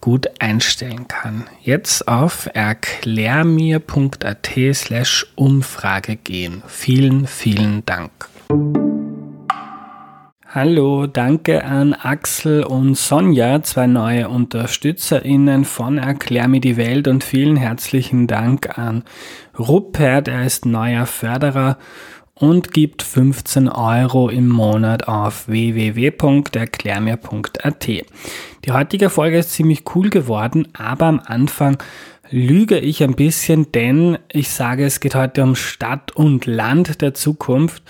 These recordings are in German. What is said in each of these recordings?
gut einstellen kann. Jetzt auf erklärmir.at slash Umfrage gehen. Vielen, vielen Dank. Hallo, danke an Axel und Sonja, zwei neue UnterstützerInnen von Erklär mir die Welt und vielen herzlichen Dank an Rupert, er ist neuer Förderer und gibt 15 Euro im Monat auf www.erklärmir.at. Die heutige Folge ist ziemlich cool geworden, aber am Anfang lüge ich ein bisschen, denn ich sage, es geht heute um Stadt und Land der Zukunft.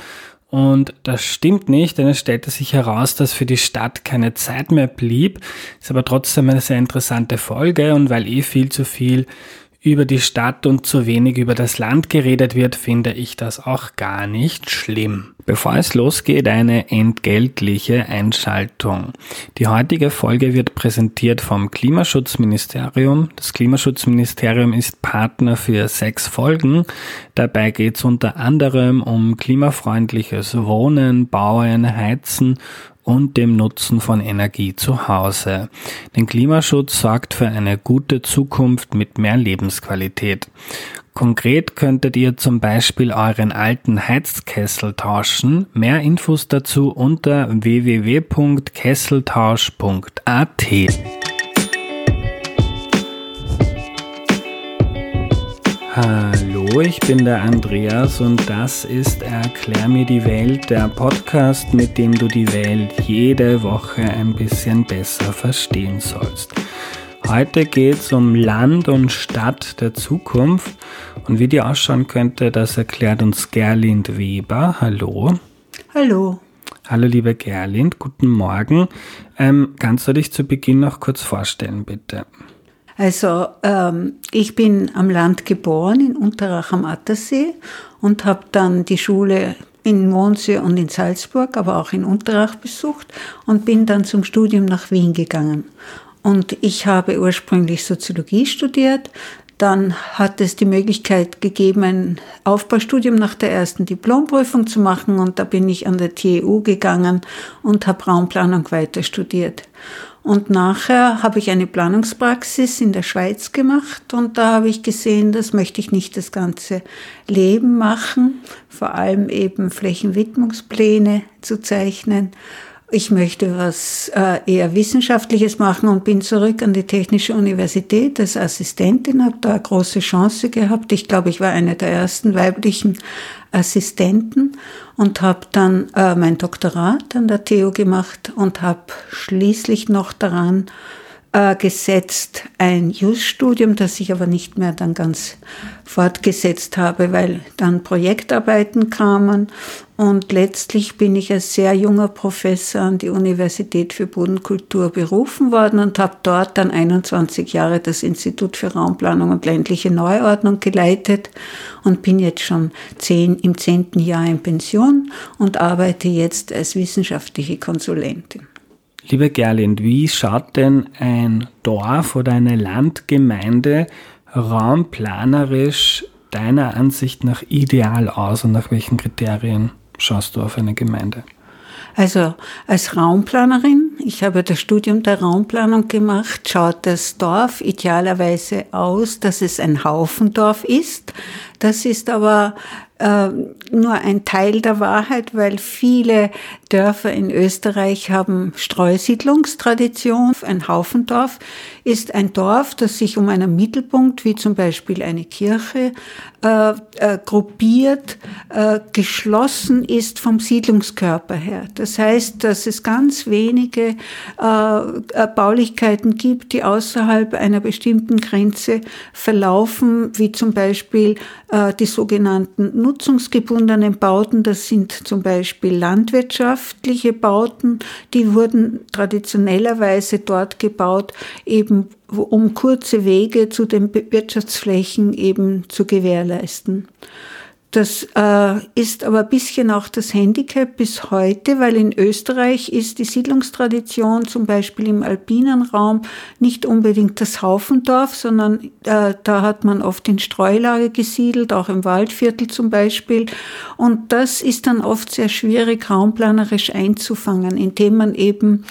Und das stimmt nicht, denn es stellte sich heraus, dass für die Stadt keine Zeit mehr blieb. Ist aber trotzdem eine sehr interessante Folge und weil eh viel zu viel über die Stadt und zu wenig über das Land geredet wird, finde ich das auch gar nicht schlimm. Bevor es losgeht, eine entgeltliche Einschaltung. Die heutige Folge wird präsentiert vom Klimaschutzministerium. Das Klimaschutzministerium ist Partner für sechs Folgen. Dabei geht es unter anderem um klimafreundliches Wohnen, Bauen, Heizen und dem Nutzen von Energie zu Hause. Denn Klimaschutz sorgt für eine gute Zukunft mit mehr Lebensqualität. Konkret könntet ihr zum Beispiel euren alten Heizkessel tauschen. Mehr Infos dazu unter www.kesseltausch.at. Hallo, ich bin der Andreas und das ist Erklär mir die Welt, der Podcast, mit dem du die Welt jede Woche ein bisschen besser verstehen sollst. Heute geht es um Land und Stadt der Zukunft und wie die ausschauen könnte, das erklärt uns Gerlind Weber. Hallo. Hallo. Hallo liebe Gerlind, guten Morgen. Ähm, kannst du dich zu Beginn noch kurz vorstellen, bitte? Also ähm, ich bin am Land geboren, in Unterach am Attersee und habe dann die Schule in Mondsee und in Salzburg, aber auch in Unterach besucht und bin dann zum Studium nach Wien gegangen. Und ich habe ursprünglich Soziologie studiert. Dann hat es die Möglichkeit gegeben, ein Aufbaustudium nach der ersten Diplomprüfung zu machen. Und da bin ich an der TU gegangen und habe Raumplanung weiter studiert. Und nachher habe ich eine Planungspraxis in der Schweiz gemacht und da habe ich gesehen, das möchte ich nicht das ganze Leben machen, vor allem eben Flächenwidmungspläne zu zeichnen. Ich möchte was äh, eher Wissenschaftliches machen und bin zurück an die Technische Universität als Assistentin, habe da eine große Chance gehabt. Ich glaube, ich war eine der ersten weiblichen Assistenten und habe dann äh, mein Doktorat an der TU gemacht und habe schließlich noch daran äh, gesetzt ein Just-Studium, das ich aber nicht mehr dann ganz fortgesetzt habe, weil dann Projektarbeiten kamen und letztlich bin ich als sehr junger Professor an die Universität für Bodenkultur berufen worden und habe dort dann 21 Jahre das Institut für Raumplanung und ländliche Neuordnung geleitet und bin jetzt schon zehn, im zehnten Jahr in Pension und arbeite jetzt als wissenschaftliche Konsulentin. Liebe Gerlind, wie schaut denn ein Dorf oder eine Landgemeinde raumplanerisch deiner Ansicht nach ideal aus und nach welchen Kriterien schaust du auf eine Gemeinde? Also als Raumplanerin, ich habe das Studium der Raumplanung gemacht, schaut das Dorf idealerweise aus, dass es ein Haufendorf ist. Das ist aber äh, nur ein Teil der Wahrheit, weil viele Dörfer in Österreich haben Streusiedlungstradition. Ein Haufendorf ist ein Dorf, das sich um einen Mittelpunkt, wie zum Beispiel eine Kirche, äh, äh, gruppiert, äh, geschlossen ist vom Siedlungskörper her. Das heißt, dass es ganz wenige äh, Baulichkeiten gibt, die außerhalb einer bestimmten Grenze verlaufen, wie zum Beispiel äh, die sogenannten nutzungsgebundenen Bauten. Das sind zum Beispiel landwirtschaftliche Bauten, die wurden traditionellerweise dort gebaut, eben um kurze Wege zu den Wirtschaftsflächen eben zu gewährleisten. Das äh, ist aber ein bisschen auch das Handicap bis heute, weil in Österreich ist die Siedlungstradition zum Beispiel im alpinen Raum nicht unbedingt das Haufendorf, sondern äh, da hat man oft in Streulage gesiedelt, auch im Waldviertel zum Beispiel. Und das ist dann oft sehr schwierig raumplanerisch einzufangen, indem man eben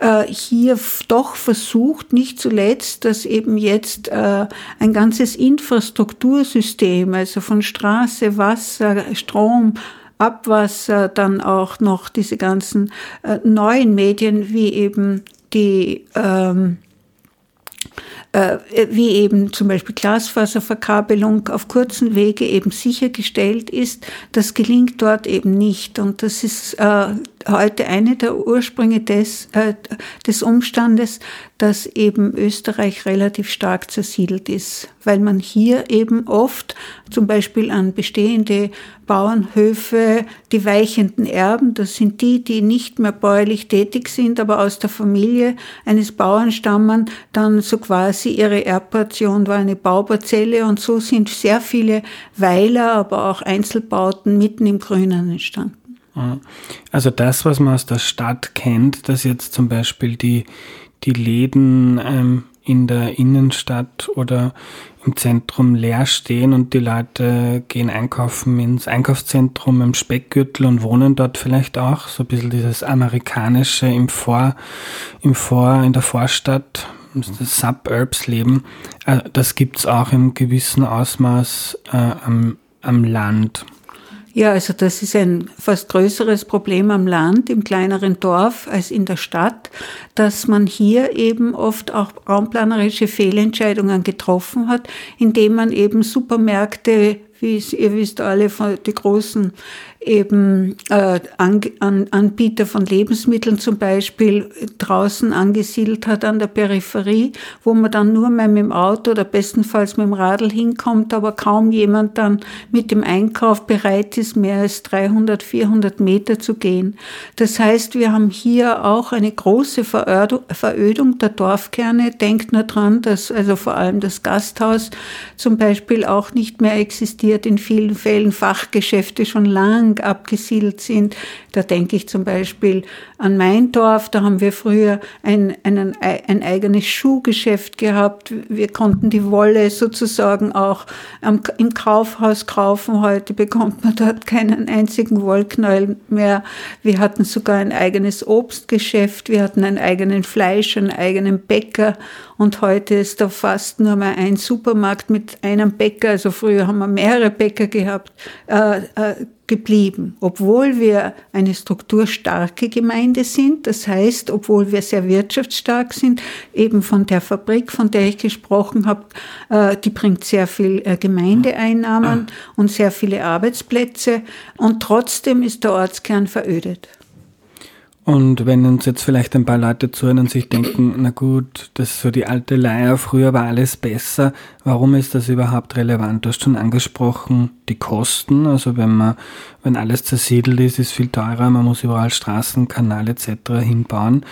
äh, hier doch versucht, nicht zuletzt, dass eben jetzt äh, ein ganzes Infrastruktursystem, also von Straße, Wasser, Strom, Abwasser, dann auch noch diese ganzen äh, neuen Medien wie eben die ähm, äh, wie eben zum Beispiel Glasfaserverkabelung auf kurzen Wege eben sichergestellt ist, das gelingt dort eben nicht. Und das ist äh, heute eine der Ursprünge des, äh, des Umstandes, dass eben Österreich relativ stark zersiedelt ist, weil man hier eben oft zum Beispiel an bestehende Bauernhöfe, die weichenden Erben, das sind die, die nicht mehr bäuerlich tätig sind, aber aus der Familie eines Bauern stammen, dann so quasi ihre Erbportion war eine Bauparzelle und so sind sehr viele Weiler, aber auch Einzelbauten mitten im Grünen entstanden. Also das, was man aus der Stadt kennt, dass jetzt zum Beispiel die, die Läden ähm, in der Innenstadt oder im Zentrum leer stehen und die Leute gehen einkaufen ins Einkaufszentrum im Speckgürtel und wohnen dort vielleicht auch. So ein bisschen dieses amerikanische im Vor, im Vor, in der Vorstadt, das Suburbs-Leben. Äh, das gibt's auch im gewissen Ausmaß äh, am, am Land. Ja, also das ist ein fast größeres Problem am Land, im kleineren Dorf als in der Stadt, dass man hier eben oft auch raumplanerische Fehlentscheidungen getroffen hat, indem man eben Supermärkte wie ihr wisst alle, die großen eben äh, an, an, Anbieter von Lebensmitteln zum Beispiel draußen angesiedelt hat an der Peripherie, wo man dann nur mehr mit dem Auto oder bestenfalls mit dem Radl hinkommt, aber kaum jemand dann mit dem Einkauf bereit ist, mehr als 300, 400 Meter zu gehen. Das heißt, wir haben hier auch eine große Verödung der Dorfkerne. Denkt nur dran, dass also vor allem das Gasthaus zum Beispiel auch nicht mehr existiert, in vielen Fällen Fachgeschäfte schon lang abgesiedelt sind. Da denke ich zum Beispiel an mein Dorf, da haben wir früher ein, ein, ein eigenes Schuhgeschäft gehabt. Wir konnten die Wolle sozusagen auch im Kaufhaus kaufen. Heute bekommt man dort keinen einzigen Wollknäuel mehr. Wir hatten sogar ein eigenes Obstgeschäft, wir hatten einen eigenen Fleisch, einen eigenen Bäcker und heute ist da fast nur mal ein Supermarkt mit einem Bäcker. Also früher haben wir mehrere Bäcker gehabt. Äh, äh, geblieben, obwohl wir eine strukturstarke Gemeinde sind. Das heißt, obwohl wir sehr wirtschaftsstark sind, eben von der Fabrik, von der ich gesprochen habe, äh, die bringt sehr viel äh, Gemeindeeinnahmen und sehr viele Arbeitsplätze. Und trotzdem ist der Ortskern verödet. Und wenn uns jetzt vielleicht ein paar Leute zuhören und sich denken, na gut, das ist so die alte Leier, früher war alles besser, warum ist das überhaupt relevant? Du hast schon angesprochen, die Kosten, also wenn man, wenn alles zersiedelt ist, ist viel teurer, man muss überall Straßen, Kanal etc. hinbauen.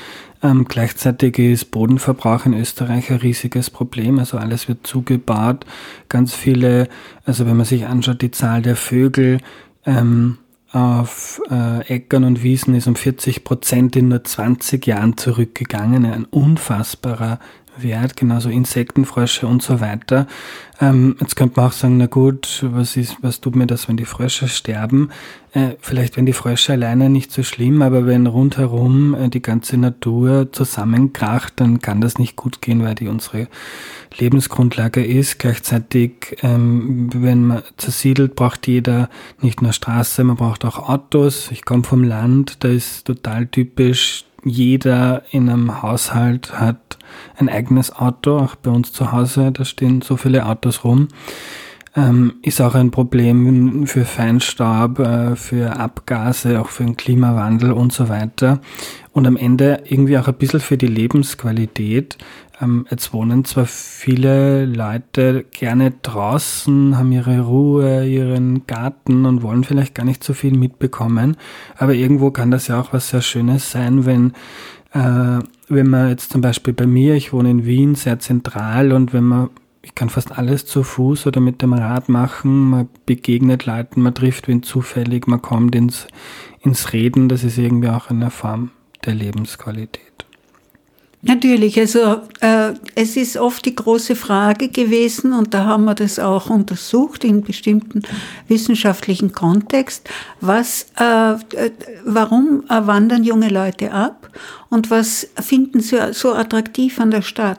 Ähm, gleichzeitig ist Bodenverbrauch in Österreich ein riesiges Problem, also alles wird zugebaut, ganz viele, also wenn man sich anschaut, die Zahl der Vögel, ähm, auf äh, Äckern und Wiesen ist um 40 Prozent in nur 20 Jahren zurückgegangen. Ein unfassbarer wert, genauso Insektenfrösche und so weiter. Ähm, jetzt könnte man auch sagen, na gut, was ist, was tut mir das, wenn die Frösche sterben? Äh, vielleicht wenn die Frösche alleine nicht so schlimm, aber wenn rundherum äh, die ganze Natur zusammenkracht, dann kann das nicht gut gehen, weil die unsere Lebensgrundlage ist. Gleichzeitig, ähm, wenn man zersiedelt, braucht jeder nicht nur Straße, man braucht auch Autos. Ich komme vom Land, da ist total typisch, jeder in einem Haushalt hat ein eigenes Auto, auch bei uns zu Hause, da stehen so viele Autos rum. Ähm, ist auch ein Problem für Feinstaub, äh, für Abgase, auch für den Klimawandel und so weiter. Und am Ende irgendwie auch ein bisschen für die Lebensqualität. Ähm, jetzt wohnen zwar viele Leute gerne draußen, haben ihre Ruhe, ihren Garten und wollen vielleicht gar nicht so viel mitbekommen, aber irgendwo kann das ja auch was sehr Schönes sein, wenn äh, wenn man jetzt zum Beispiel bei mir, ich wohne in Wien, sehr zentral und wenn man ich kann fast alles zu Fuß oder mit dem Rad machen. Man begegnet Leuten, man trifft wen zufällig, man kommt ins, ins Reden. Das ist irgendwie auch eine Form der Lebensqualität. Natürlich, also äh, es ist oft die große Frage gewesen und da haben wir das auch untersucht in bestimmten wissenschaftlichen Kontext, was, äh, äh warum wandern junge Leute ab und was finden sie so attraktiv an der Stadt?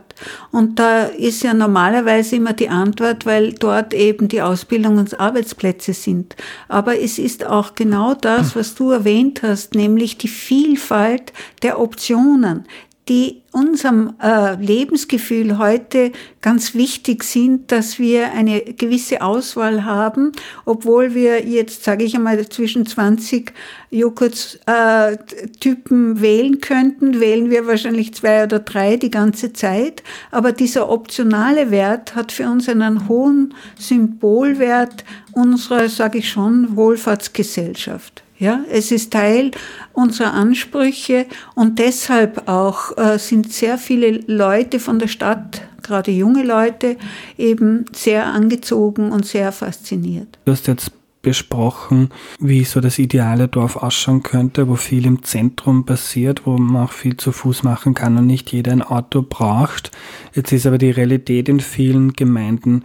Und da ist ja normalerweise immer die Antwort, weil dort eben die Ausbildung und Arbeitsplätze sind. Aber es ist auch genau das, was du erwähnt hast, nämlich die Vielfalt der Optionen, die unserem äh, Lebensgefühl heute ganz wichtig sind, dass wir eine gewisse Auswahl haben, obwohl wir jetzt, sage ich einmal, zwischen 20 Joghurt-Typen äh, wählen könnten, wählen wir wahrscheinlich zwei oder drei die ganze Zeit. Aber dieser optionale Wert hat für uns einen hohen Symbolwert unserer, sage ich schon, Wohlfahrtsgesellschaft. Ja, es ist Teil unserer Ansprüche und deshalb auch äh, sind sehr viele Leute von der Stadt, gerade junge Leute, eben sehr angezogen und sehr fasziniert. Du hast jetzt besprochen, wie so das ideale Dorf ausschauen könnte, wo viel im Zentrum passiert, wo man auch viel zu Fuß machen kann und nicht jeder ein Auto braucht. Jetzt ist aber die Realität in vielen Gemeinden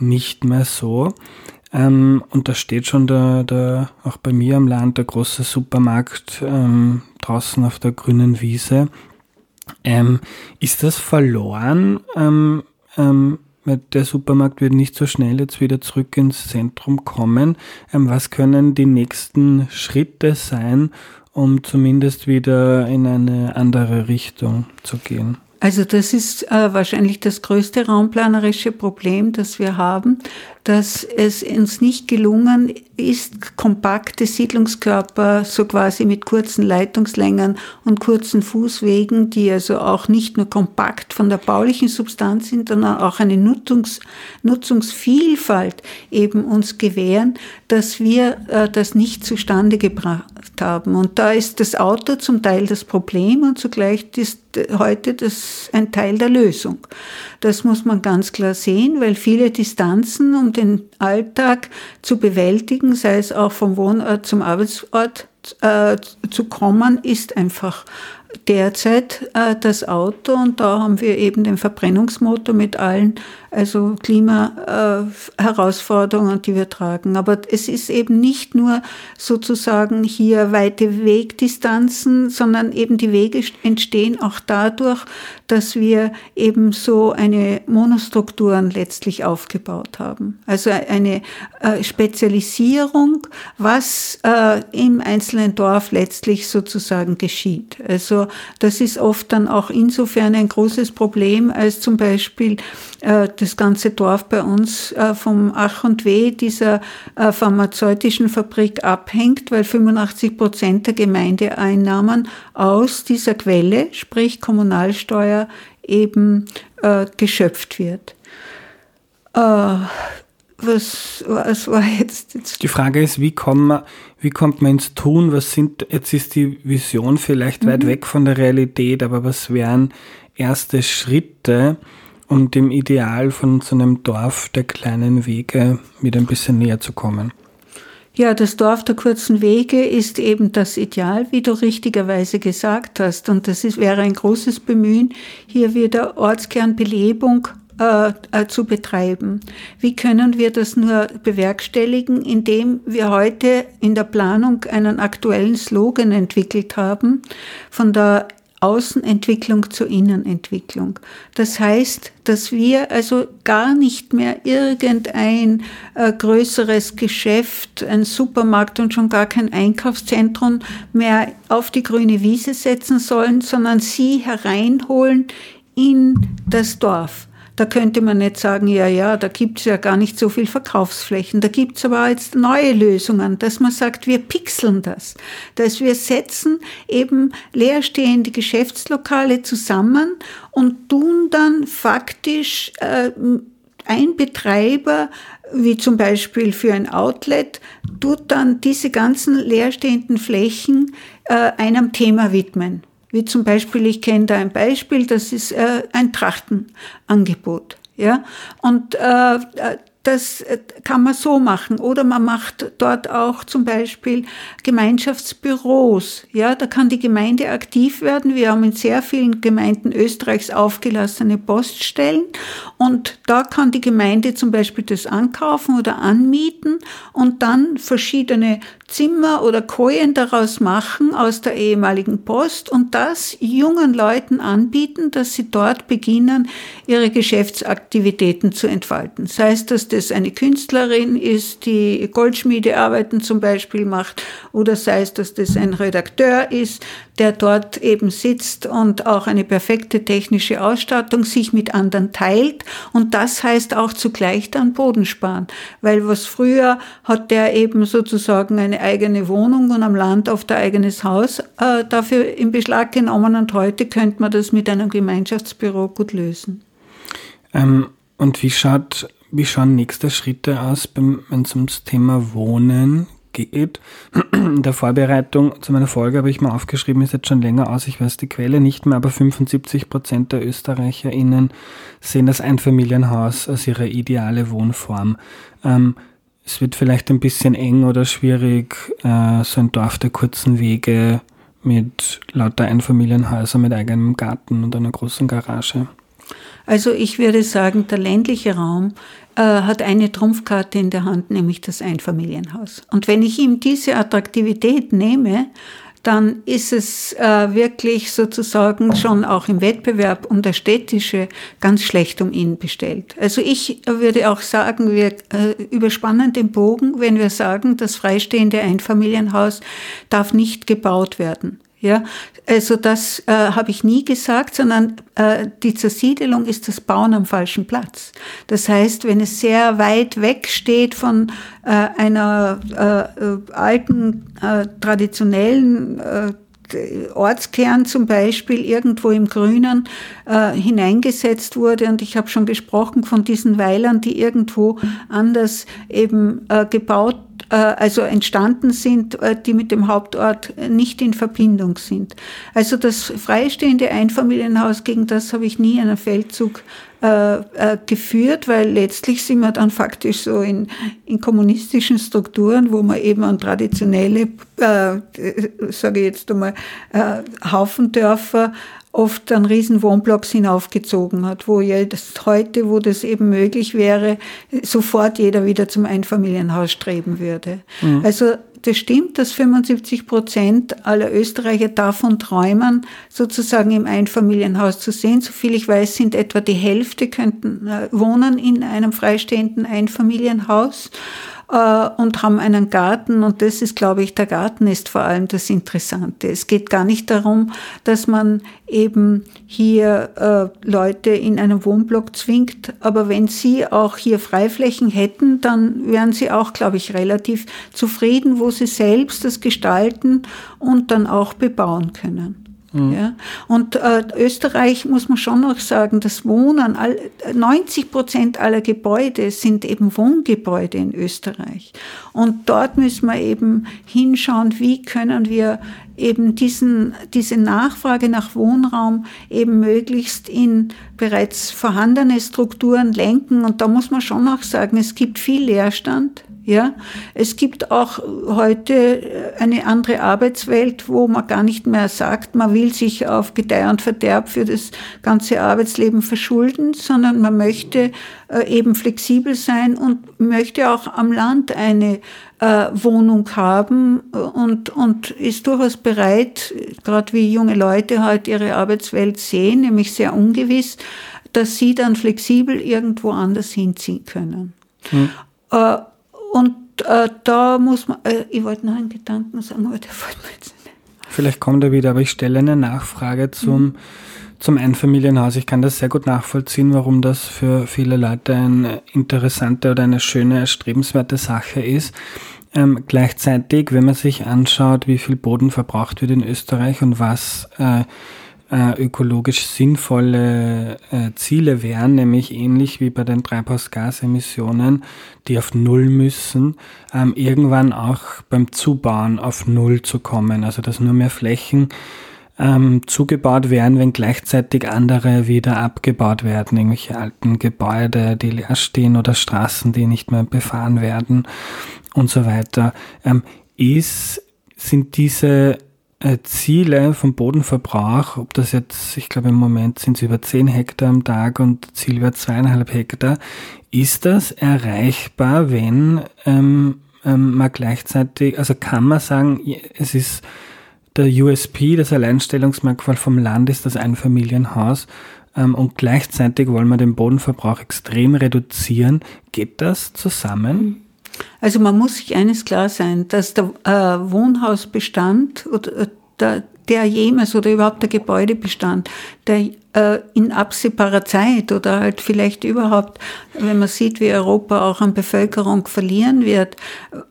nicht mehr so. Ähm, und da steht schon der, der, auch bei mir am Land der große Supermarkt ähm, draußen auf der grünen Wiese. Ähm, ist das verloren? Ähm, ähm, der Supermarkt wird nicht so schnell jetzt wieder zurück ins Zentrum kommen. Ähm, was können die nächsten Schritte sein, um zumindest wieder in eine andere Richtung zu gehen? Also das ist äh, wahrscheinlich das größte raumplanerische Problem, das wir haben, dass es uns nicht gelungen ist, kompakte Siedlungskörper so quasi mit kurzen Leitungslängen und kurzen Fußwegen, die also auch nicht nur kompakt von der baulichen Substanz sind, sondern auch eine Nutzungs, Nutzungsvielfalt eben uns gewähren, dass wir äh, das nicht zustande gebracht haben. Und da ist das Auto zum Teil das Problem und zugleich ist heute das ein Teil der Lösung. Das muss man ganz klar sehen, weil viele Distanzen, um den Alltag zu bewältigen, sei es auch vom Wohnort zum Arbeitsort äh, zu kommen, ist einfach derzeit äh, das Auto und da haben wir eben den Verbrennungsmotor mit allen also Klimaherausforderungen, die wir tragen. Aber es ist eben nicht nur sozusagen hier weite Wegdistanzen, sondern eben die Wege entstehen auch dadurch, dass wir eben so eine Monostrukturen letztlich aufgebaut haben. Also eine äh, Spezialisierung, was äh, im einzelnen Dorf letztlich sozusagen geschieht. Also das ist oft dann auch insofern ein großes Problem, als zum Beispiel äh, das ganze Dorf bei uns äh, vom Ach und Weh dieser äh, pharmazeutischen Fabrik abhängt, weil 85 Prozent der Gemeindeeinnahmen aus dieser Quelle, sprich Kommunalsteuer, eben geschöpft wird. Was, was war jetzt, jetzt? Die Frage ist, wie, man, wie kommt man ins Tun? Was sind, jetzt ist die Vision vielleicht mhm. weit weg von der Realität, aber was wären erste Schritte, um dem Ideal von so einem Dorf der kleinen Wege wieder ein bisschen näher zu kommen? Ja, das Dorf der kurzen Wege ist eben das Ideal, wie du richtigerweise gesagt hast. Und das ist, wäre ein großes Bemühen, hier wieder Ortskernbelebung äh, äh, zu betreiben. Wie können wir das nur bewerkstelligen, indem wir heute in der Planung einen aktuellen Slogan entwickelt haben, von der Außenentwicklung zur Innenentwicklung. Das heißt, dass wir also gar nicht mehr irgendein äh, größeres Geschäft, ein Supermarkt und schon gar kein Einkaufszentrum mehr auf die grüne Wiese setzen sollen, sondern sie hereinholen in das Dorf. Da könnte man nicht sagen, ja, ja, da gibt es ja gar nicht so viel Verkaufsflächen. Da gibt es aber jetzt neue Lösungen, dass man sagt, wir pixeln das. Dass wir setzen eben leerstehende Geschäftslokale zusammen und tun dann faktisch äh, ein Betreiber, wie zum Beispiel für ein Outlet, tut dann diese ganzen leerstehenden Flächen äh, einem Thema widmen. Wie zum Beispiel, ich kenne da ein Beispiel, das ist äh, ein Trachtenangebot. Ja? Und äh, das kann man so machen. Oder man macht dort auch zum Beispiel Gemeinschaftsbüros. Ja, da kann die Gemeinde aktiv werden. Wir haben in sehr vielen Gemeinden Österreichs aufgelassene Poststellen. Und da kann die Gemeinde zum Beispiel das ankaufen oder anmieten und dann verschiedene Zimmer oder Kojen daraus machen aus der ehemaligen Post und das jungen Leuten anbieten, dass sie dort beginnen, ihre Geschäftsaktivitäten zu entfalten. Sei es, dass das eine Künstlerin ist, die Goldschmiedearbeiten zum Beispiel macht, oder sei es, dass das ein Redakteur ist, der dort eben sitzt und auch eine perfekte technische Ausstattung sich mit anderen teilt. Und das heißt auch zugleich dann Boden sparen, weil was früher hat der eben sozusagen eine eigene Wohnung und am Land auf der eigenes Haus äh, dafür in Beschlag genommen und heute könnte man das mit einem Gemeinschaftsbüro gut lösen. Ähm, und wie schaut wie schauen nächste Schritte aus, wenn es ums Thema Wohnen geht? In der Vorbereitung zu meiner Folge habe ich mal aufgeschrieben, ist jetzt schon länger aus, ich weiß die Quelle nicht mehr, aber 75 Prozent der ÖsterreicherInnen sehen das Einfamilienhaus als ihre ideale Wohnform. Ähm, es wird vielleicht ein bisschen eng oder schwierig, äh, so ein Dorf der kurzen Wege mit lauter Einfamilienhäusern mit eigenem Garten und einer großen Garage. Also ich würde sagen, der ländliche Raum äh, hat eine Trumpfkarte in der Hand, nämlich das Einfamilienhaus. Und wenn ich ihm diese Attraktivität nehme, dann ist es äh, wirklich sozusagen schon auch im Wettbewerb um das Städtische ganz schlecht um ihn bestellt. Also ich würde auch sagen, wir äh, überspannen den Bogen, wenn wir sagen, das freistehende Einfamilienhaus darf nicht gebaut werden. Ja, also das äh, habe ich nie gesagt, sondern äh, die Zersiedelung ist das Bauen am falschen Platz. Das heißt, wenn es sehr weit weg steht von äh, einer äh, alten, äh, traditionellen äh, Ortskern zum Beispiel irgendwo im Grünen äh, hineingesetzt wurde. Und ich habe schon gesprochen von diesen Weilern, die irgendwo anders eben äh, gebaut also entstanden sind, äh, die mit dem Hauptort nicht in Verbindung sind. Also das freistehende Einfamilienhaus, gegen das habe ich nie einen Feldzug äh, geführt, weil letztlich sind wir dann faktisch so in, in kommunistischen Strukturen, wo man eben an traditionelle, äh, sage ich jetzt einmal, äh, Haufendörfer oft an riesen Wohnblocks hinaufgezogen hat, wo jetzt heute, wo das eben möglich wäre, sofort jeder wieder zum Einfamilienhaus streben würde. Mhm. Also das stimmt, dass 75 Prozent aller Österreicher davon träumen, sozusagen im Einfamilienhaus zu sehen. Soviel ich weiß, sind etwa die Hälfte könnten äh, wohnen in einem freistehenden Einfamilienhaus und haben einen Garten. Und das ist, glaube ich, der Garten ist vor allem das Interessante. Es geht gar nicht darum, dass man eben hier äh, Leute in einen Wohnblock zwingt. Aber wenn sie auch hier Freiflächen hätten, dann wären sie auch, glaube ich, relativ zufrieden, wo sie selbst das gestalten und dann auch bebauen können. Mhm. Ja? Und äh, Österreich muss man schon noch sagen, das Wohnen, all, 90 Prozent aller Gebäude sind eben Wohngebäude in Österreich. Und dort müssen wir eben hinschauen, wie können wir eben diesen, diese Nachfrage nach Wohnraum eben möglichst in bereits vorhandene Strukturen lenken. Und da muss man schon auch sagen, es gibt viel Leerstand Ja, es gibt auch heute eine andere Arbeitswelt, wo man gar nicht mehr sagt, man will sich auf Gedeih und Verderb für das ganze Arbeitsleben verschulden, sondern man möchte äh, eben flexibel sein und möchte auch am Land eine äh, Wohnung haben und, und ist durchaus bereit, gerade wie junge Leute halt ihre Arbeitswelt sehen, nämlich sehr ungewiss, dass sie dann flexibel irgendwo anders hinziehen können. Hm. Und äh, da muss man, äh, ich wollte noch einen Gedanken sagen, aber der fällt mir jetzt nicht. Vielleicht kommt er wieder, aber ich stelle eine Nachfrage zum, mhm. zum Einfamilienhaus. Ich kann das sehr gut nachvollziehen, warum das für viele Leute eine interessante oder eine schöne, erstrebenswerte Sache ist. Ähm, gleichzeitig, wenn man sich anschaut, wie viel Boden verbraucht wird in Österreich und was äh, äh, ökologisch sinnvolle äh, Ziele wären, nämlich ähnlich wie bei den Treibhausgasemissionen, die auf Null müssen, ähm, irgendwann auch beim Zubauen auf Null zu kommen. Also dass nur mehr Flächen ähm, zugebaut werden, wenn gleichzeitig andere wieder abgebaut werden, irgendwelche alten Gebäude, die leer stehen oder Straßen, die nicht mehr befahren werden und so weiter. Ähm, ist, sind diese äh, Ziele vom Bodenverbrauch, ob das jetzt, ich glaube im Moment sind es über 10 Hektar am Tag und Ziel wäre zweieinhalb Hektar, ist das erreichbar, wenn ähm, ähm, man gleichzeitig, also kann man sagen, es ist der USP, das Alleinstellungsmerkmal vom Land ist das Einfamilienhaus ähm, und gleichzeitig wollen wir den Bodenverbrauch extrem reduzieren. Geht das zusammen? Also man muss sich eines klar sein, dass der äh, Wohnhausbestand oder äh, der, jemals oder überhaupt der Gebäudebestand, der in absehbarer Zeit oder halt vielleicht überhaupt, wenn man sieht, wie Europa auch an Bevölkerung verlieren wird,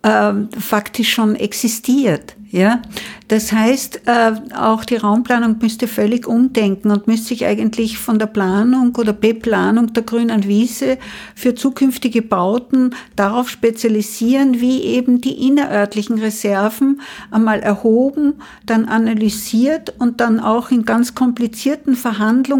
äh, faktisch schon existiert. Ja, das heißt, äh, auch die Raumplanung müsste völlig umdenken und müsste sich eigentlich von der Planung oder Beplanung der grünen Wiese für zukünftige Bauten darauf spezialisieren, wie eben die innerörtlichen Reserven einmal erhoben, dann analysiert und dann auch in ganz komplizierten Verhandlungen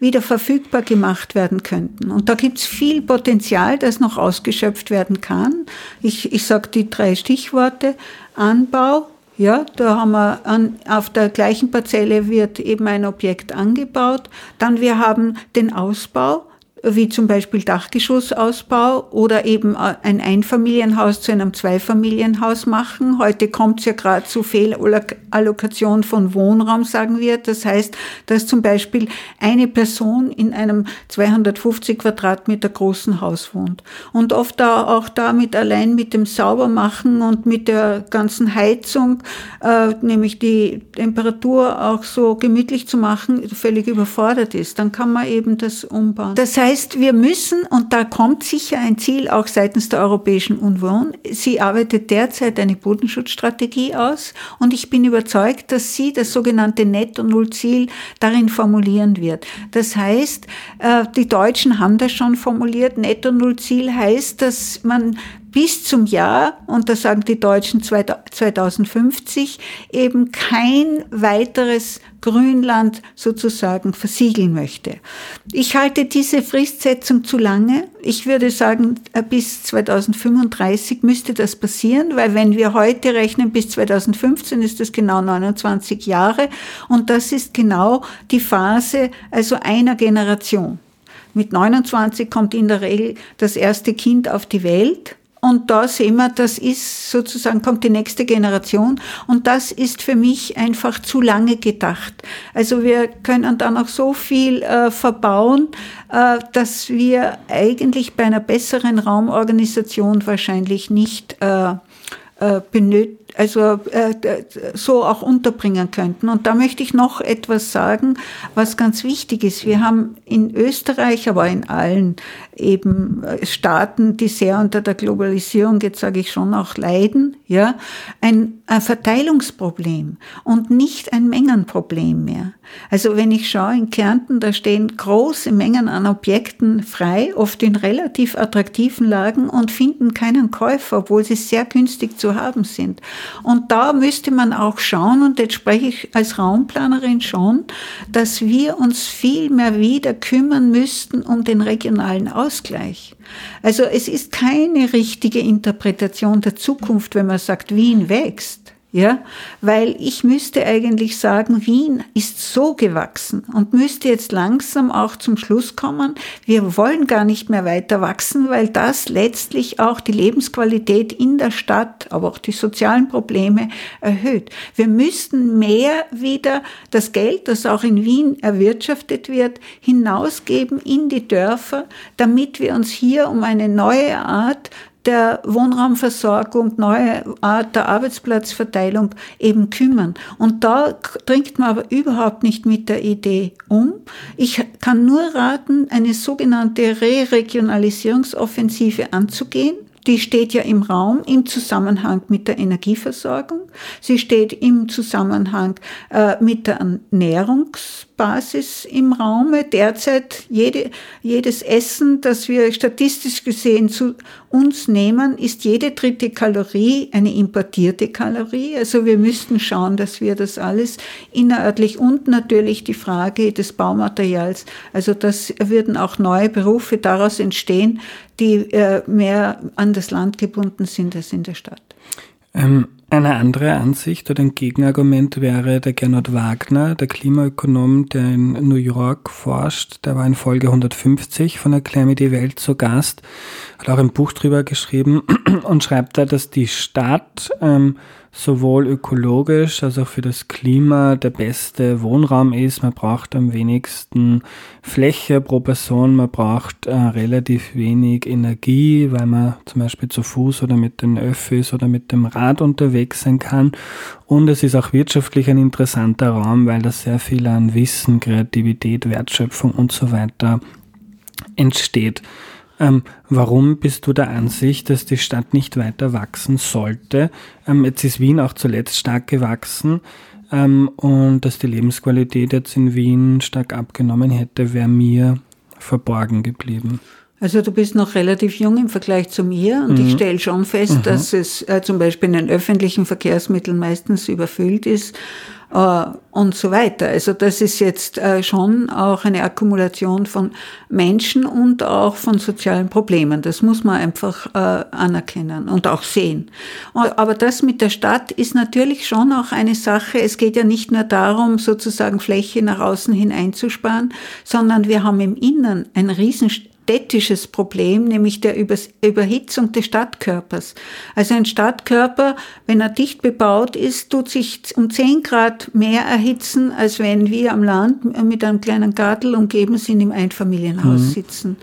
wieder verfügbar gemacht werden könnten. Und da gibt es viel Potenzial, das noch ausgeschöpft werden kann. Ich, ich sage die drei Stichworte. Anbau, ja, da haben wir an, auf der gleichen Parzelle wird eben ein Objekt angebaut. Dann wir haben den Ausbau wie zum Beispiel Dachgeschossausbau oder eben äh, ein Einfamilienhaus zu einem Zweifamilienhaus machen. Heute kommt es ja gerade zu Fehlallokation von Wohnraum, sagen wir. Das heißt, dass zum Beispiel eine Person in einem 250 Quadratmeter großen Haus wohnt. Und oft auch damit allein mit dem Saubermachen und mit der ganzen Heizung, äh, nämlich die Temperatur auch so gemütlich zu machen, völlig überfordert ist. Dann kann man eben das umbauen. Das heißt, heißt, wir müssen, und da kommt sicher ein Ziel auch seitens der Europäischen Union, sie arbeitet derzeit eine Bodenschutzstrategie aus und ich bin überzeugt, dass sie das sogenannte Netto-Null-Ziel darin formulieren wird. Das heißt, äh, die Deutschen haben das schon formuliert, Netto-Null-Ziel heißt, dass man bis zum Jahr, und da sagen die Deutschen 2050, eben kein weiteres Grünland sozusagen versiegeln möchte. Ich halte diese Fristsetzung zu lange. Ich würde sagen, äh, bis 2035 müsste das passieren, weil wenn wir heute rechnen, bis 2015 ist das genau 29 Jahre und das ist genau die Phase also einer Generation. Mit 29 kommt in der Regel das erste Kind auf die Welt und da sehen wir, das ist sozusagen, kommt die nächste Generation. Und das ist für mich einfach zu lange gedacht. Also wir können dann auch so viel äh, verbauen, äh, dass wir eigentlich bei einer besseren Raumorganisation wahrscheinlich nicht äh, äh, benötigen also äh, so auch unterbringen könnten. Und da möchte ich noch etwas sagen, was ganz wichtig ist. Wir haben in Österreich, aber in allen eben äh, Staaten, die sehr unter der Globalisierung, jetzt sage ich schon auch leiden, ja, ein, ein Verteilungsproblem und nicht ein Mengenproblem mehr. Also wenn ich schaue in Kärnten, da stehen große Mengen an Objekten frei, oft in relativ attraktiven Lagen und finden keinen Käufer, obwohl sie sehr günstig zu haben sind. Und da müsste man auch schauen, und jetzt spreche ich als Raumplanerin schon, dass wir uns viel mehr wieder kümmern müssten um den regionalen Ausgleich. Also es ist keine richtige Interpretation der Zukunft, wenn man sagt, Wien wächst ja, weil ich müsste eigentlich sagen, Wien ist so gewachsen und müsste jetzt langsam auch zum Schluss kommen, wir wollen gar nicht mehr weiter wachsen, weil das letztlich auch die Lebensqualität in der Stadt, aber auch die sozialen Probleme erhöht. Wir müssten mehr wieder das Geld, das auch in Wien erwirtschaftet wird, hinausgeben in die Dörfer, damit wir uns hier um eine neue Art der Wohnraumversorgung, neue Art der Arbeitsplatzverteilung eben kümmern. Und da dringt man aber überhaupt nicht mit der Idee um. Ich kann nur raten, eine sogenannte Re-Regionalisierungsoffensive anzugehen die steht ja im Raum im Zusammenhang mit der Energieversorgung. Sie steht im Zusammenhang äh, mit der Ernährungsbasis im Raume. Derzeit jede, jedes Essen, das wir statistisch gesehen zu uns nehmen, ist jede dritte Kalorie eine importierte Kalorie. Also wir müssten schauen, dass wir das alles innerörtlich und natürlich die Frage des Baumaterials. Also das würden auch neue Berufe daraus entstehen, die äh, mehr an das Land gebunden sind als in der Stadt. Ähm, eine andere Ansicht oder ein Gegenargument wäre der Gernot Wagner, der Klimaökonom, der in New York forscht. Der war in Folge 150 von Erklär mir Welt zu Gast, hat auch ein Buch drüber geschrieben und schreibt da, dass die Stadt ähm, sowohl ökologisch als auch für das Klima der beste Wohnraum ist. Man braucht am wenigsten Fläche pro Person, man braucht äh, relativ wenig Energie, weil man zum Beispiel zu Fuß oder mit den Öffis oder mit dem Rad unterwegs sein kann. Und es ist auch wirtschaftlich ein interessanter Raum, weil da sehr viel an Wissen, Kreativität, Wertschöpfung und so weiter entsteht. Ähm, warum bist du der Ansicht, dass die Stadt nicht weiter wachsen sollte? Ähm, jetzt ist Wien auch zuletzt stark gewachsen ähm, und dass die Lebensqualität jetzt in Wien stark abgenommen hätte, wäre mir verborgen geblieben. Also du bist noch relativ jung im Vergleich zu mir und mhm. ich stelle schon fest, mhm. dass es äh, zum Beispiel in den öffentlichen Verkehrsmitteln meistens überfüllt ist äh, und so weiter. Also das ist jetzt äh, schon auch eine Akkumulation von Menschen und auch von sozialen Problemen. Das muss man einfach äh, anerkennen und auch sehen. Aber das mit der Stadt ist natürlich schon auch eine Sache. Es geht ja nicht nur darum, sozusagen Fläche nach außen hin einzusparen, sondern wir haben im Innern ein riesen städtisches Problem, nämlich der Überhitzung des Stadtkörpers. Also ein Stadtkörper, wenn er dicht bebaut ist, tut sich um 10 Grad mehr erhitzen, als wenn wir am Land mit einem kleinen Gartel umgeben sind, im Einfamilienhaus mhm. sitzen.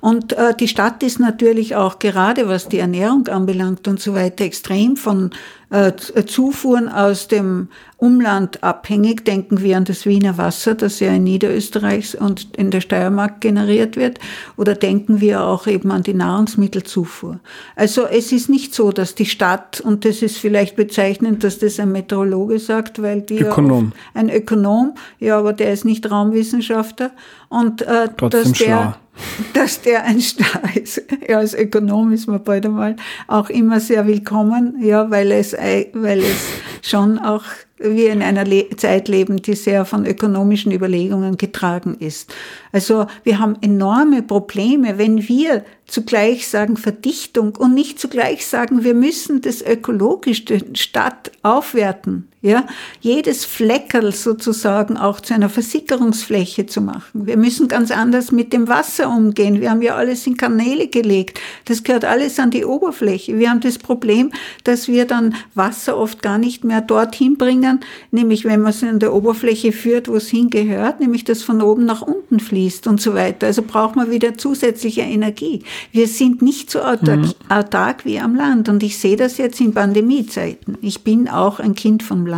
Und äh, die Stadt ist natürlich auch gerade, was die Ernährung anbelangt und so weiter, extrem von äh, Zufuhren aus dem Umland abhängig. Denken wir an das Wiener Wasser, das ja in Niederösterreich und in der Steiermark generiert wird. Oder denken wir auch eben an die Nahrungsmittelzufuhr. Also es ist nicht so, dass die Stadt, und das ist vielleicht bezeichnend, dass das ein Meteorologe sagt, weil die Ökonom. ein Ökonom, ja, aber der ist nicht Raumwissenschaftler. Und äh, Trotzdem dass der, schlau dass der ein Star ist. Ja, als Ökonom ist man bald einmal auch immer sehr willkommen, ja, weil es, weil es schon auch wir in einer Le Zeit leben, die sehr von ökonomischen Überlegungen getragen ist. Also wir haben enorme Probleme, wenn wir zugleich sagen Verdichtung und nicht zugleich sagen, wir müssen das ökologische Stadt aufwerten. Ja, jedes Fleckerl sozusagen auch zu einer Versickerungsfläche zu machen. Wir müssen ganz anders mit dem Wasser umgehen. Wir haben ja alles in Kanäle gelegt. Das gehört alles an die Oberfläche. Wir haben das Problem, dass wir dann Wasser oft gar nicht mehr dorthin bringen, nämlich wenn man es an der Oberfläche führt, wo es hingehört, nämlich das von oben nach unten fließt und so weiter. Also braucht man wieder zusätzliche Energie. Wir sind nicht so autark, mhm. autark wie am Land. Und ich sehe das jetzt in Pandemiezeiten. Ich bin auch ein Kind vom Land.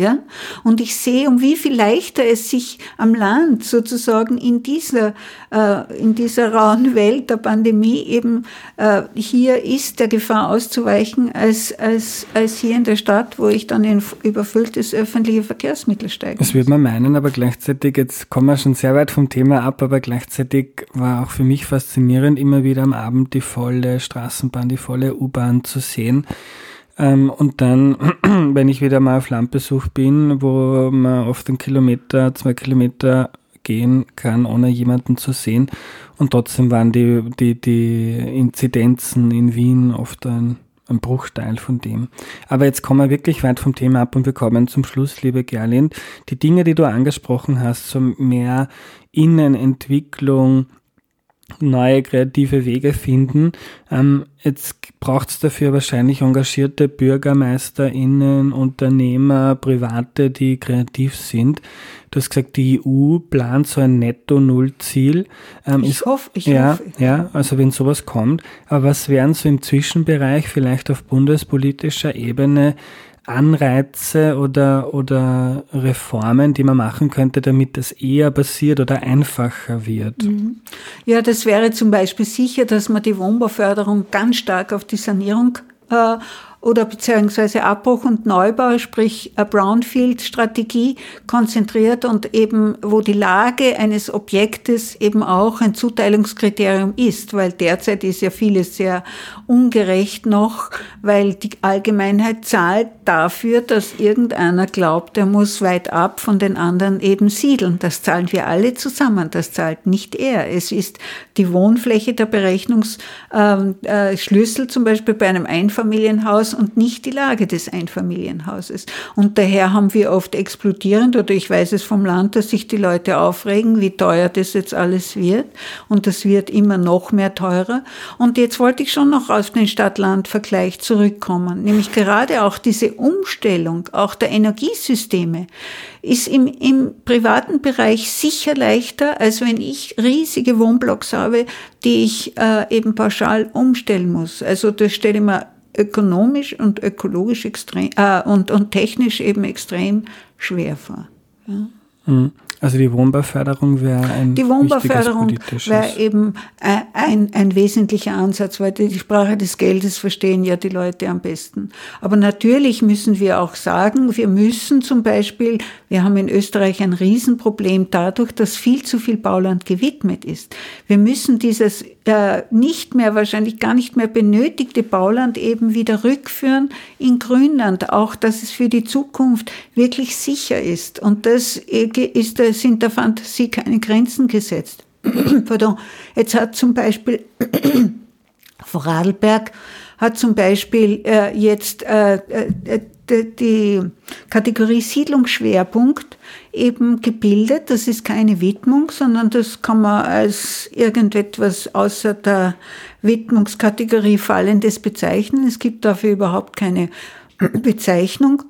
Ja? Und ich sehe, um wie viel leichter es sich am Land sozusagen in dieser, äh, in dieser rauen Welt der Pandemie eben äh, hier ist, der Gefahr auszuweichen, als, als, als hier in der Stadt, wo ich dann in überfülltes öffentliche Verkehrsmittel steige. Das würde man meinen, aber gleichzeitig, jetzt kommen wir schon sehr weit vom Thema ab, aber gleichzeitig war auch für mich faszinierend, immer wieder am Abend die volle Straßenbahn, die volle U-Bahn zu sehen Ähm, und dann, wenn ich wieder mal auf Landbesuch bin, wo man oft einen Kilometer, zwei Kilometer gehen kann, ohne jemanden zu sehen. Und trotzdem waren die, die, die Inzidenzen in Wien oft ein, ein Bruchteil von dem. Aber jetzt kommen wir wirklich weit vom Thema ab und wir kommen zum Schluss, liebe Gerlin. Die Dinge, die du angesprochen hast, so mehr Innenentwicklung, neue kreative Wege finden. Ähm, jetzt braucht es dafür wahrscheinlich engagierte BürgermeisterInnen, Unternehmer, Private, die kreativ sind. Du hast gesagt, die EU plant so ein Netto-Null-Ziel. Ähm, ich hoffe, ich ja, hoffe. Ja, also wenn sowas kommt. Aber was wären so im Zwischenbereich vielleicht auf bundespolitischer Ebene Anreize oder, oder Reformen, die man machen könnte, damit das eher passiert oder einfacher wird? Mhm. Ja, das wäre zum Beispiel sicher, dass man die Wohnbauförderung ganz stark auf die Sanierung äh, oder beziehungsweise Abbruch und Neubau, sprich Brownfield-Strategie konzentriert und eben, wo die Lage eines Objektes eben auch ein Zuteilungskriterium ist, weil derzeit ist ja vieles sehr ungerecht noch, weil die Allgemeinheit zahlt dafür, dass irgendeiner glaubt, er muss weit ab von den anderen eben siedeln. Das zahlen wir alle zusammen, das zahlt nicht er. Es ist die Wohnfläche der Berechnungsschlüssel, ähm, äh, zum Beispiel bei einem Einfamilienhaus, Einfamilienhaus und nicht die Lage des Einfamilienhauses. Und daher haben wir oft explodierend, oder ich weiß es vom Land, dass sich die Leute aufregen, wie teuer das jetzt alles wird. Und das wird immer noch mehr teurer. Und jetzt wollte ich schon noch auf den Stadt-Land-Vergleich zurückkommen, nämlich gerade auch diese Umstellung, auch der Energiesysteme ist im, im privaten Bereich sicher leichter, als wenn ich riesige Wohnblocks habe, die ich äh, eben pauschal umstellen muss. Also das stelle ich mir ökonomisch und ökologisch extrem äh, und, und technisch eben extrem schwer vor. Ja. Mhm. Also die Wohnbauförderung wäre ein Die Wohnbauförderung wäre eben ein, ein wesentlicher Ansatz, weil die Sprache des Geldes verstehen ja die Leute am besten. Aber natürlich müssen wir auch sagen, wir müssen zum Beispiel, wir haben in Österreich ein Riesenproblem dadurch, dass viel zu viel Bauland gewidmet ist. Wir müssen dieses äh, nicht mehr, wahrscheinlich gar nicht mehr benötigte Bauland eben wieder rückführen in Grünland, auch dass es für die Zukunft wirklich sicher ist. Und das äh, ist der sind der Fantasie keine Grenzen gesetzt. Pardon. Jetzt hat zum Beispiel Vorarlberg hat zum Beispiel äh, jetzt äh, äh, die Kategorie Siedlungsschwerpunkt eben gebildet. Das ist keine Widmung, sondern das kann man als irgendetwas außer der Widmungskategorie Fallendes bezeichnen. Es gibt dafür überhaupt keine Bezeichnung.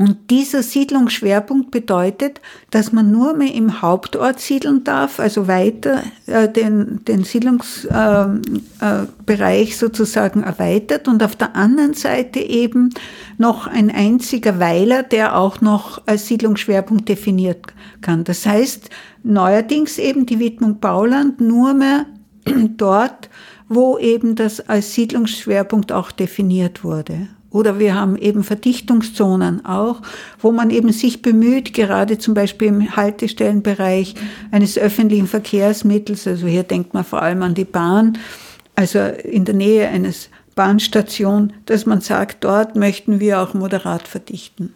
Und dieser Siedlungsschwerpunkt bedeutet, dass man nur mehr im Hauptort siedeln darf, also weiter äh, den, den Siedlungsbereich äh, äh, sozusagen erweitert und auf der anderen Seite eben noch ein einziger Weiler, der auch noch als Siedlungsschwerpunkt definiert kann. Das heißt, neuerdings eben die Widmung Bauland nur mehr dort, wo eben das als Siedlungsschwerpunkt auch definiert wurde. Oder wir haben eben Verdichtungszonen auch, wo man eben sich bemüht, gerade zum Beispiel im Haltestellenbereich eines öffentlichen Verkehrsmittels, also hier denkt man vor allem an die Bahn, also in der Nähe eines Bahnstation, dass man sagt, dort möchten wir auch moderat verdichten.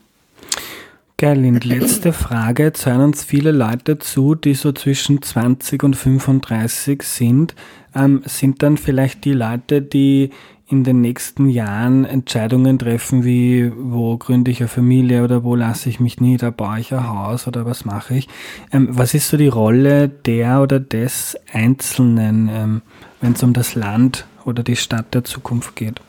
Gerlin, letzte Frage. Jetzt hören uns viele Leute zu, die so zwischen 20 und 35 sind. Ähm, sind dann vielleicht die Leute, die in den nächsten Jahren Entscheidungen treffen, wie wo gründe ich eine Familie oder wo lasse ich mich nieder, baue ich ein Haus oder was mache ich. Ähm, was ist so die Rolle der oder des Einzelnen, ähm, wenn es um das Land oder die Stadt der Zukunft geht?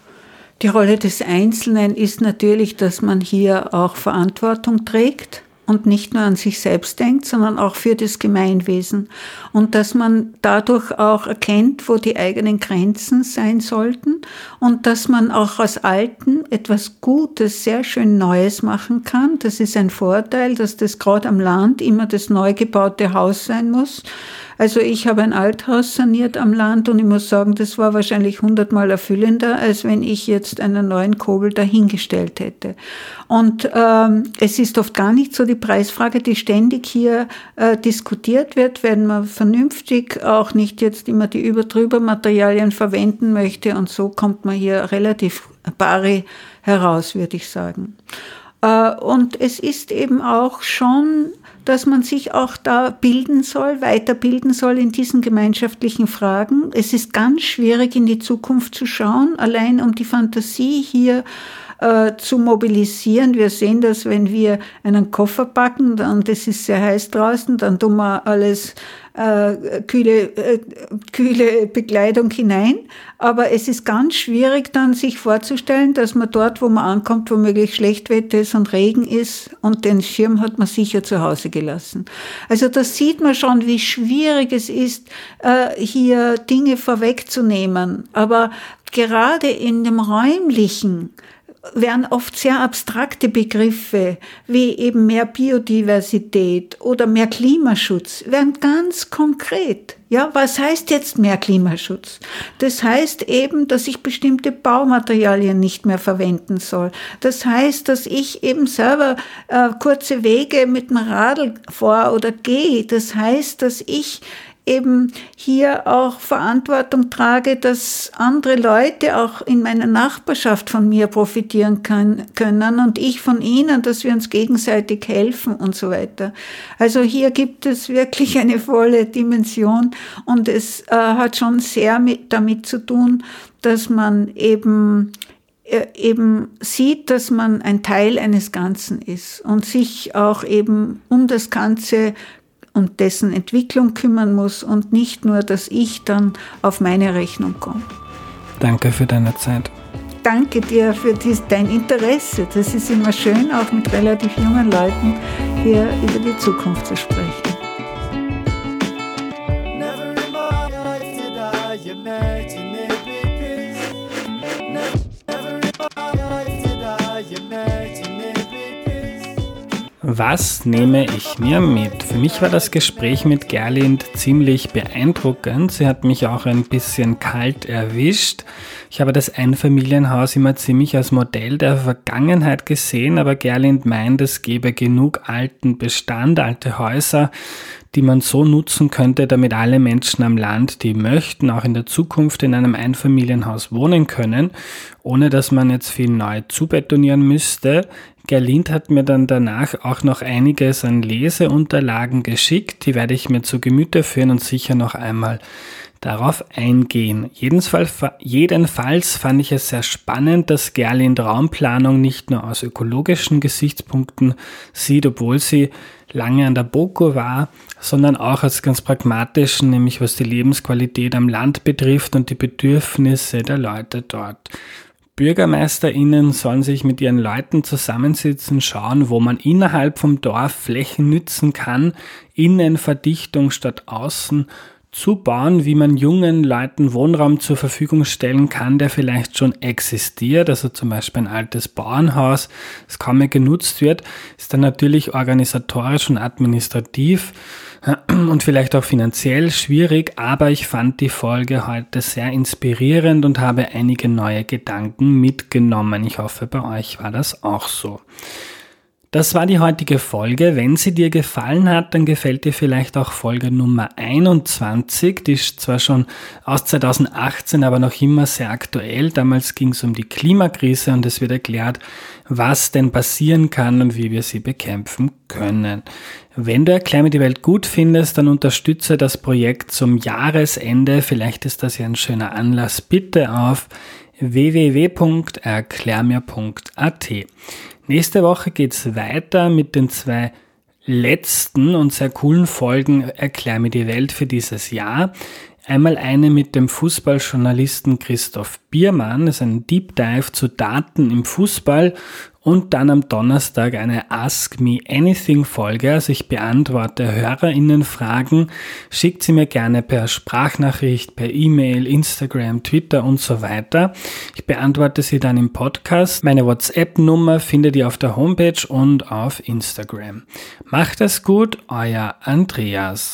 Die Rolle des Einzelnen ist natürlich, dass man hier auch Verantwortung trägt und nicht nur an sich selbst denkt, sondern auch für das Gemeinwesen. Und dass man dadurch auch erkennt, wo die eigenen Grenzen sein sollten und dass man auch aus Alten etwas Gutes, sehr schön Neues machen kann. Das ist ein Vorteil, dass das gerade am Land immer das neu gebaute Haus sein muss. Also ich habe ein Althaus saniert am Land und ich muss sagen, das war wahrscheinlich hundertmal erfüllender, als wenn ich jetzt einen neuen Kobel dahingestellt hätte. Und ähm, es ist oft gar nicht so die Preisfrage, die ständig hier äh, diskutiert wird, wenn man vernünftig auch nicht jetzt immer die überdrüber Materialien verwenden möchte und so kommt man hier relativ bare heraus, würde ich sagen. Äh, und es ist eben auch schon dass man sich auch da bilden soll, weiterbilden soll in diesen gemeinschaftlichen Fragen. Es ist ganz schwierig, in die Zukunft zu schauen, allein um die Fantasie hier äh, zu mobilisieren. Wir sehen das, wenn wir einen Koffer packen und es ist sehr heiß draußen, dann tun wir alles äh, kühle, äh, kühle Bekleidung hinein. Aber es ist ganz schwierig dann sich vorzustellen, dass man dort, wo man ankommt, womöglich Schlechtwetter ist und Regen ist und den Schirm hat man sicher zu Hause gelassen. Also da sieht man schon, wie schwierig es ist, äh, hier Dinge vorwegzunehmen. Aber gerade in dem räumlichen, werden oft sehr abstrakte Begriffe wie eben mehr Biodiversität oder mehr Klimaschutz, werden ganz konkret. Ja, was heißt jetzt mehr Klimaschutz? Das heißt eben, dass ich bestimmte Baumaterialien nicht mehr verwenden soll. Das heißt, dass ich eben selber äh, kurze Wege mit dem Radl vor oder gehe. Das heißt, dass ich eben hier auch Verantwortung trage, dass andere Leute auch in meiner Nachbarschaft von mir profitieren können und ich von ihnen, dass wir uns gegenseitig helfen und so weiter. Also hier gibt es wirklich eine volle Dimension und es äh, hat schon sehr mit, damit zu tun, dass man eben äh, eben sieht, dass man ein Teil eines Ganzen ist und sich auch eben um das Ganze und dessen Entwicklung kümmern muss und nicht nur, dass ich dann auf meine Rechnung komme. Danke für deine Zeit. Danke dir für dies, dein Interesse. Das ist immer schön, auch mit relativ jungen Leuten hier über die Zukunft zu sprechen. Was nehme ich mir mit? Für mich war das Gespräch mit Gerlind ziemlich beeindruckend. Sie hat mich auch ein bisschen kalt erwischt. Ich habe das Einfamilienhaus immer ziemlich als Modell der Vergangenheit gesehen, aber Gerlind meint, es gebe genug alten Bestand, alte Häuser, die man so nutzen könnte, damit alle Menschen am Land, die möchten, auch in der Zukunft in einem Einfamilienhaus wohnen können, ohne dass man jetzt viel neu zubetonieren müsste. Gerlind hat mir dann danach auch noch einiges an Leseunterlagen geschickt, die werde ich mir zu Gemüte führen und sicher noch einmal darauf eingehen. Jedenfalls, fand ich es sehr spannend, dass Gerlind Raumplanung nicht nur aus ökologischen Gesichtspunkten sieht, obwohl sie lange an der BOKO war, sondern auch als ganz pragmatischen, nämlich was die Lebensqualität am Land betrifft und die Bedürfnisse der Leute dort. BürgermeisterInnen sollen sich mit ihren Leuten zusammensitzen, schauen, wo man innerhalb vom Dorf Flächen nützen kann, Innenverdichtung statt Außen zu bauen, wie man jungen Leuten Wohnraum zur Verfügung stellen kann, der vielleicht schon existiert, also zum Beispiel ein altes Bauernhaus, das kaum mehr genutzt wird, ist dann natürlich organisatorisch und administrativ und vielleicht auch finanziell schwierig, aber ich fand die Folge heute sehr inspirierend und habe einige neue Gedanken mitgenommen. Ich hoffe, bei euch war das auch so. Das war die heutige Folge. Wenn sie dir gefallen hat, dann gefällt dir vielleicht auch Folge Nummer 21. Die ist zwar schon aus 2018, aber noch immer sehr aktuell. Damals ging es um die Klimakrise und es wird erklärt, was denn passieren kann und wie wir sie bekämpfen können. Wenn du Erklär die Welt gut findest, dann unterstütze das Projekt zum Jahresende. Vielleicht ist das ja ein schöner Anlass. Bitte auf www.erklärmir.at. Nächste Woche geht's weiter mit den zwei letzten und sehr coolen Folgen Erklär mir die Welt für dieses Jahr. Einmal eine mit dem Fußballjournalisten Christoph Biermann, das ist ein Deep Dive zu Daten im Fußball und dann am Donnerstag eine Ask Me Anything Folge. Also ich beantworte HörerInnen-Fragen. Schickt sie mir gerne per Sprachnachricht, per E-Mail, Instagram, Twitter und so weiter. Ich beantworte sie dann im Podcast. Meine WhatsApp-Nummer findet ihr auf der Homepage und auf Instagram. Macht es gut, euer Andreas.